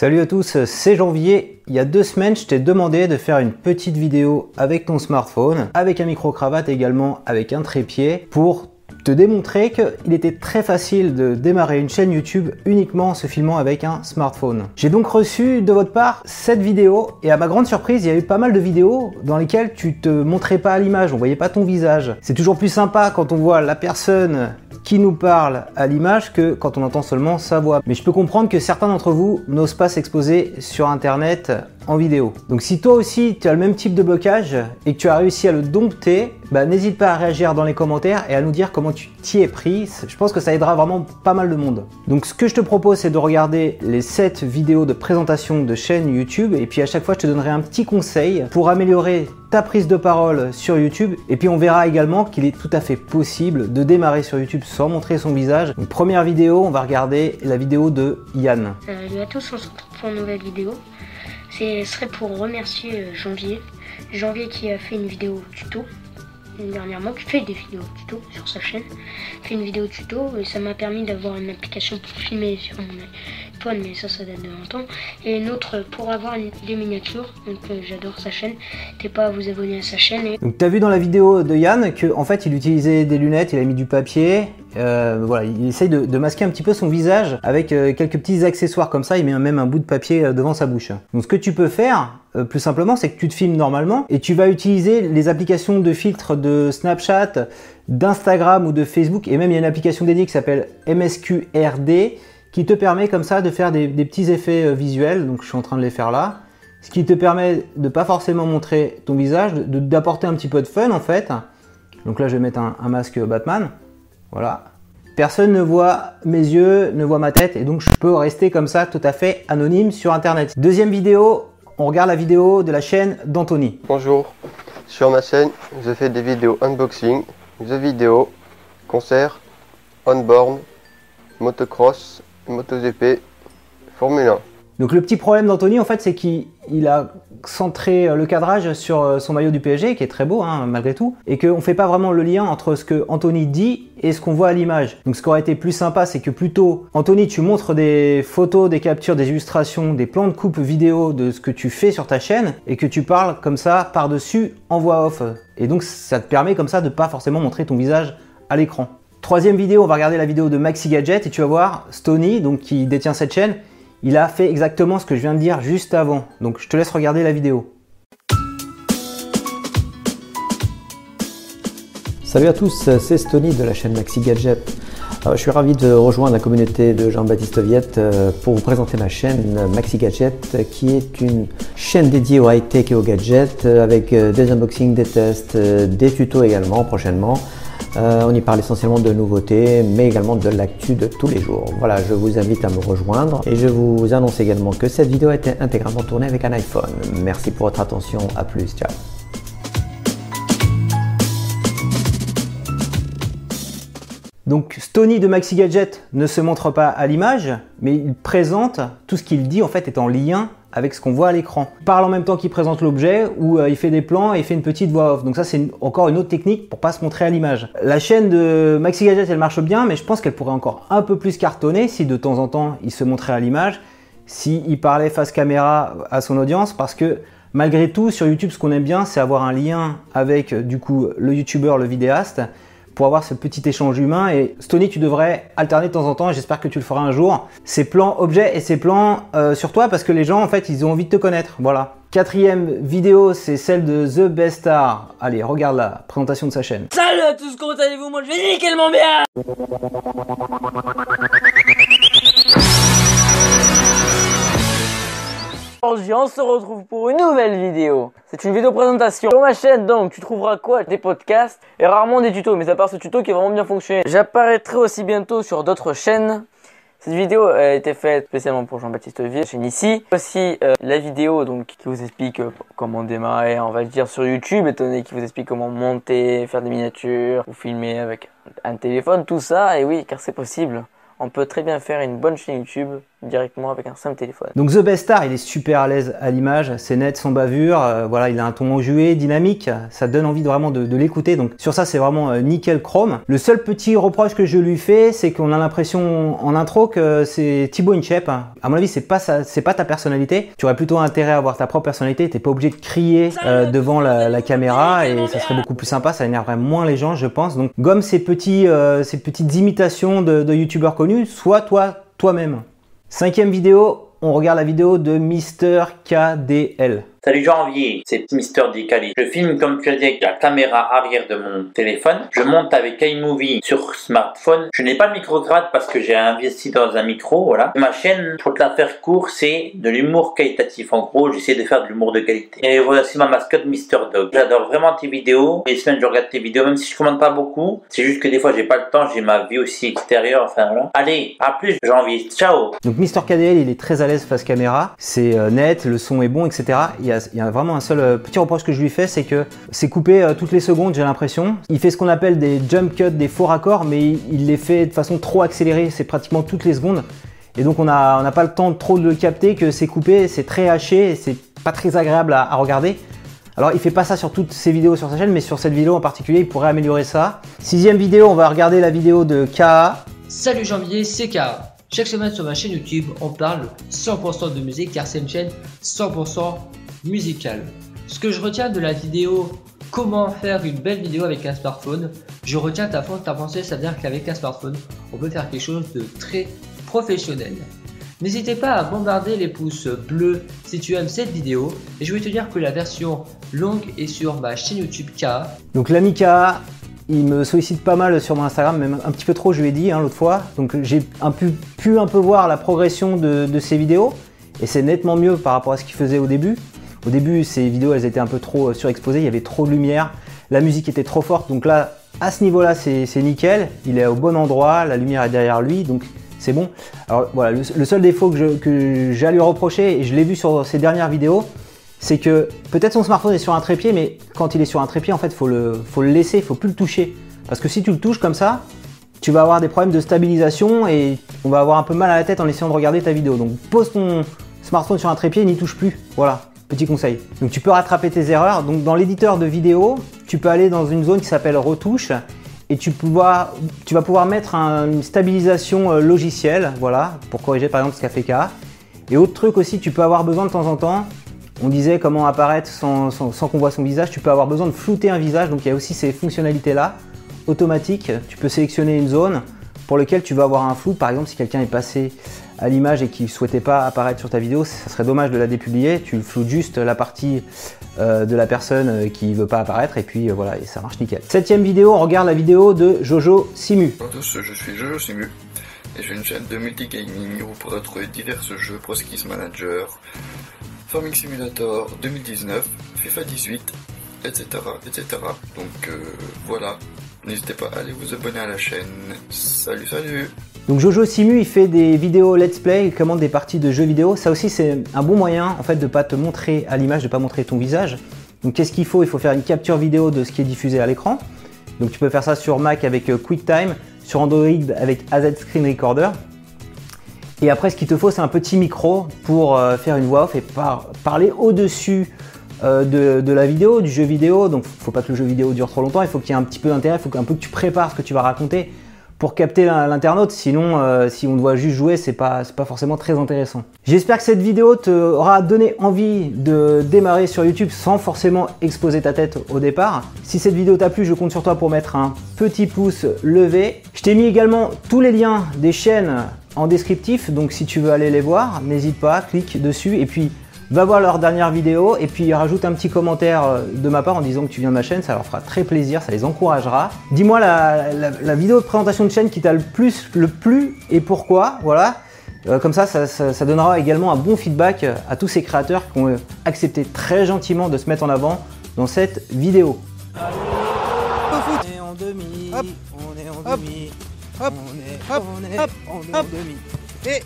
Salut à tous, c'est Janvier. Il y a deux semaines, je t'ai demandé de faire une petite vidéo avec ton smartphone, avec un micro-cravate également, avec un trépied, pour te démontrer qu'il était très facile de démarrer une chaîne YouTube uniquement en se filmant avec un smartphone. J'ai donc reçu de votre part cette vidéo et à ma grande surprise, il y a eu pas mal de vidéos dans lesquelles tu te montrais pas à l'image, on voyait pas ton visage. C'est toujours plus sympa quand on voit la personne qui nous parle à l'image que quand on entend seulement sa voix. Mais je peux comprendre que certains d'entre vous n'osent pas s'exposer sur internet vidéo. Donc si toi aussi tu as le même type de blocage et que tu as réussi à le dompter, bah, n'hésite pas à réagir dans les commentaires et à nous dire comment tu t'y es pris. Je pense que ça aidera vraiment pas mal de monde. Donc ce que je te propose c'est de regarder les 7 vidéos de présentation de chaîne YouTube et puis à chaque fois je te donnerai un petit conseil pour améliorer ta prise de parole sur YouTube. Et puis on verra également qu'il est tout à fait possible de démarrer sur YouTube sans montrer son visage. Une première vidéo, on va regarder la vidéo de Yann. Salut à tous, on se retrouve pour une nouvelle vidéo. Ce serait pour remercier euh, Janvier. Janvier qui a fait une vidéo tuto dernièrement, qui fait des vidéos tuto sur sa chaîne, fait une vidéo tuto et ça m'a permis d'avoir une application pour filmer sur mon iPhone, mais ça, ça date de longtemps, et une autre pour avoir des miniatures. Donc euh, j'adore sa chaîne. N'hésitez pas à vous abonner à sa chaîne. Et... Donc t'as vu dans la vidéo de Yann que en fait il utilisait des lunettes, il a mis du papier. Euh, voilà, il essaye de, masquer un petit peu son visage avec euh, quelques petits accessoires comme ça. Il met même un bout de papier devant sa bouche. Donc ce que tu peux faire, plus simplement, c'est que tu te filmes normalement et tu vas utiliser les applications de filtre de Snapchat, d'Instagram ou de Facebook. Et même il y a une application dédiée qui s'appelle MSQRD qui te permet comme ça de faire des, petits effets euh, visuels. Donc je suis en train de les faire là. Ce qui te permet de pas forcément montrer ton visage, d'apporter un petit peu de fun en fait. Donc là je vais mettre un, un masque Batman. Voilà. Personne ne voit mes yeux, ne voit ma tête et donc je peux rester comme ça tout à fait anonyme sur internet. Deuxième vidéo, on regarde la vidéo de la chaîne d'Anthony. Bonjour, sur ma chaîne je fais des vidéos unboxing, de vidéos, concerts, on-board, motocross MotoGP, Formule 1. Donc le petit problème d'Anthony en fait c'est qu'il a centré euh, le cadrage sur euh, son maillot du PSG qui est très beau hein, malgré tout et qu'on ne fait pas vraiment le lien entre ce que Anthony dit et ce qu'on voit à l'image. Donc ce qui aurait été plus sympa c'est que plutôt Anthony tu montres des photos, des captures, des illustrations, des plans de coupe vidéo de ce que tu fais sur ta chaîne et que tu parles comme ça par-dessus en voix off. Et donc ça te permet comme ça de pas forcément montrer ton visage à l'écran. Troisième vidéo, on va regarder la vidéo de Maxi Gadget et tu vas voir Stony, donc qui détient cette chaîne, il a fait exactement ce que je viens de dire juste avant. Donc je te laisse regarder la vidéo. Salut à tous, c'est Stony de la chaîne Maxi Gadget. je suis ravi de rejoindre la communauté de Jean-Baptiste Viette euh, pour vous présenter ma chaîne Maxi Gadget qui est une chaîne dédiée au high-tech et aux gadgets euh, avec euh, des unboxings, des tests, des tutos également prochainement. Euh, on y parle essentiellement de nouveautés, mais également de l'actu de tous les jours. Voilà, je vous invite à me rejoindre et je vous annonce également que cette vidéo a été intégralement tournée avec un iPhone. Merci pour votre attention, à plus, ciao. Donc Stony de Maxi Gadget ne se montre pas à l'image, mais il présente tout ce qu'il dit en fait est en lien avec ce qu'on voit à l'écran. Il parle en même temps qu'il présente l'objet ou euh, il fait des plans et il fait une petite voix off. Donc ça c'est encore une autre technique pour pas se montrer à l'image. La chaîne de Maxi Gadget elle marche bien mais je pense qu'elle pourrait encore un peu plus cartonner si de temps en temps il se montrait à l'image, s'il il parlait face caméra à son audience parce que malgré tout sur YouTube ce qu'on aime bien c'est avoir un lien avec du coup le youtubeur, le vidéaste pour avoir ce petit échange humain. Et Stony, tu devrais alterner de temps en temps, j'espère que tu le feras un jour, ces plans objets et ces plans euh, sur toi parce que les gens, en fait, ils ont envie de te connaître. Voilà. Quatrième vidéo, c'est celle de The Best Star. Allez, regarde la présentation de sa chaîne. Salut à tous, comment allez-vous? Moi, je vais nickel bien Aujourd'hui, on se retrouve pour une nouvelle vidéo. C'est une vidéo présentation. Sur ma chaîne, donc, tu trouveras quoi? Des podcasts et rarement des tutos, mais à part ce tuto qui a vraiment bien fonctionné. J'apparaîtrai aussi bientôt sur d'autres chaînes. Cette vidéo a été faite spécialement pour Jean-Baptiste Vier, chaîne ici. Aussi euh, la vidéo donc qui vous explique euh, comment démarrer, on va dire sur YouTube, étant donné qui vous explique comment monter, faire des miniatures, ou filmer avec un téléphone, tout ça. Et oui, car c'est possible. On peut très bien faire une bonne chaîne YouTube directement avec un simple téléphone. Donc The Best Star, il est super à l'aise à l'image, c'est net, sans bavure, euh, voilà, il a un ton enjoué, dynamique, ça donne envie de vraiment de, l'écouter. Donc sur ça, c'est vraiment euh, nickel chrome. Le seul petit reproche que je lui fais, c'est qu'on a l'impression en intro que c'est Thibaut Inchep. À mon avis, c'est pas c'est pas ta personnalité. Tu aurais plutôt intérêt à avoir ta propre personnalité. T'es pas obligé de crier euh, devant la, caméra et ça serait beaucoup plus sympa. Ça énerverait moins les gens, je pense. Donc gomme ces petits ces petites imitations de, de youtubeurs connus. Sois toi toi-même. Cinquième vidéo, on regarde la vidéo de Mister KDL. Salut Janvier, c'est Mister Dicali. Je filme comme tu as dit avec la caméra arrière de mon téléphone. Je monte avec iMovie sur smartphone. Je n'ai pas de micro parce que j'ai investi dans un micro, voilà. Ma chaîne, pour te la faire court, c'est de l'humour qualitatif. En gros, j'essaie de faire de l'humour de qualité. Et voici ma mascotte Mister Dog. J'adore vraiment tes vidéos. Les semaines, je regarde tes vidéos, même si je commande pas beaucoup. C'est juste que des fois, j'ai pas le temps, j'ai ma vie aussi extérieure. Enfin voilà. Allez, à plus Janvier. Ciao. Donc Mister KDL, il est très à l'aise face caméra. C'est euh, net, le son est bon, etc. Il il y a vraiment un seul euh, petit reproche que je lui fais, c'est que c'est coupé euh, toutes les secondes, j'ai l'impression. Il fait ce qu'on appelle des jump cuts, des faux raccords, mais il les fait de façon trop accélérée, c'est pratiquement toutes les secondes. Et donc on n'a pas le temps trop de le capter, que c'est coupé, c'est très haché, c'est pas très agréable à, regarder. Alors il fait pas ça sur toutes ses vidéos sur sa chaîne, mais sur cette vidéo en particulier, il pourrait améliorer ça. Sixième vidéo, on va regarder la vidéo de KA. Salut janvier, c'est KA. Chaque semaine sur ma chaîne YouTube, on parle 100% de musique car c'est une chaîne 100% musicale. Ce que je retiens de la vidéo comment faire une belle vidéo avec un smartphone, je retiens ta fond ta pensée, c'est-à-dire qu'avec un smartphone, on peut faire quelque chose de très professionnel. N'hésitez pas à bombarder les pouces bleus si tu aimes cette vidéo et je vais te dire que la version longue est sur ma chaîne YouTube K. Donc l'ami K, il me sollicite pas mal sur mon Instagram, même un petit peu trop, je lui ai dit hein, l'autre fois. Donc j'ai pu un peu voir la progression de ses vidéos. Et c'est nettement mieux par rapport à ce qu'il faisait au début. Au début, ces vidéos, elles étaient un peu trop euh, surexposées, il y avait trop de lumière, la musique était trop forte. Donc là, à ce niveau-là, c'est nickel. Il est au bon endroit, la lumière est derrière lui, donc c'est bon. Alors voilà, le, seul défaut que j'ai à lui reprocher, et je l'ai vu sur ses dernières vidéos, c'est que peut-être son smartphone est sur un trépied, mais quand il est sur un trépied, en fait, faut le, faut le laisser, il faut plus le toucher. Parce que si tu le touches comme ça, tu vas avoir des problèmes de stabilisation et on va avoir un peu mal à la tête en essayant de regarder ta vidéo. Donc pose ton smartphone sur un trépied et n'y touche plus. Voilà, petit conseil. Donc tu peux rattraper tes erreurs. Donc dans l'éditeur de vidéo, tu peux aller dans une zone qui s'appelle retouche et tu, vas pouvoir mettre une stabilisation euh, logicielle, voilà, pour corriger par exemple ce qu'a fait K. Et autre truc aussi, tu peux avoir besoin de temps en temps, on disait comment apparaître sans, qu'on voit son visage, tu peux avoir besoin de flouter un visage, donc il y a aussi ces fonctionnalités-là, automatiques. Tu peux sélectionner une zone pour laquelle tu vas avoir un flou, par exemple si quelqu'un est passé à l'image et qui ne souhaitait pas apparaître sur ta vidéo, ça serait dommage de la dépublier, tu floutes juste la partie euh, de la personne euh, qui ne veut pas apparaître et puis euh, voilà, et ça marche nickel. Septième vidéo, on regarde la vidéo de Jojo Simu. Bonjour à tous, je suis Jojo Simu et j'ai une chaîne de multigaming où vous pourrez trouver divers jeux, Pro Manager, Farming Simulator 2019, FIFA 18, etc. etc. Donc voilà, n'hésitez pas à aller vous abonner à la chaîne. Salut salut donc Jojo Simu, il fait des vidéos let's play, il commande des parties de jeux vidéo. Ça aussi, c'est un bon moyen en fait de pas te montrer à l'image, de pas montrer ton visage. Donc qu'est-ce qu'il faut? Il faut faire une capture vidéo de ce qui est diffusé à l'écran. Donc tu peux faire ça sur Mac avec euh, QuickTime, sur Android avec AZ Screen Recorder. Et après, ce qu'il te faut, c'est un petit micro pour euh, faire une voix off et parler au-dessus euh, de, la vidéo, du jeu vidéo. Donc, il faut pas que le jeu vidéo dure trop longtemps. Il faut qu'il y ait un petit peu d'intérêt. Il faut un peu que tu prépares ce que tu vas raconter pour capter l'internaute. Sinon, euh, si on doit juste jouer, c'est pas, pas forcément très intéressant. J'espère que cette vidéo t'aura donné envie de démarrer sur YouTube sans forcément exposer ta tête au départ. Si cette vidéo t'a plu, je compte sur toi pour mettre un petit pouce levé. Je t'ai mis également tous les liens des chaînes en descriptif, donc si tu veux aller les voir, n'hésite pas, clique dessus et puis va voir leur dernière vidéo et puis rajoute un petit commentaire euh, de ma part en disant que tu viens de ma chaîne, ça leur fera très plaisir, ça les encouragera. Dis-moi la, vidéo de présentation de chaîne qui t'a le plus le plus et pourquoi, voilà. Euh, comme ça ça, donnera également un bon feedback à tous ces créateurs qui ont accepté très gentiment de se mettre en avant dans cette vidéo. On est en demi, on est en demi, on est, on est, on est en demi. Et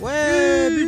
ouais, but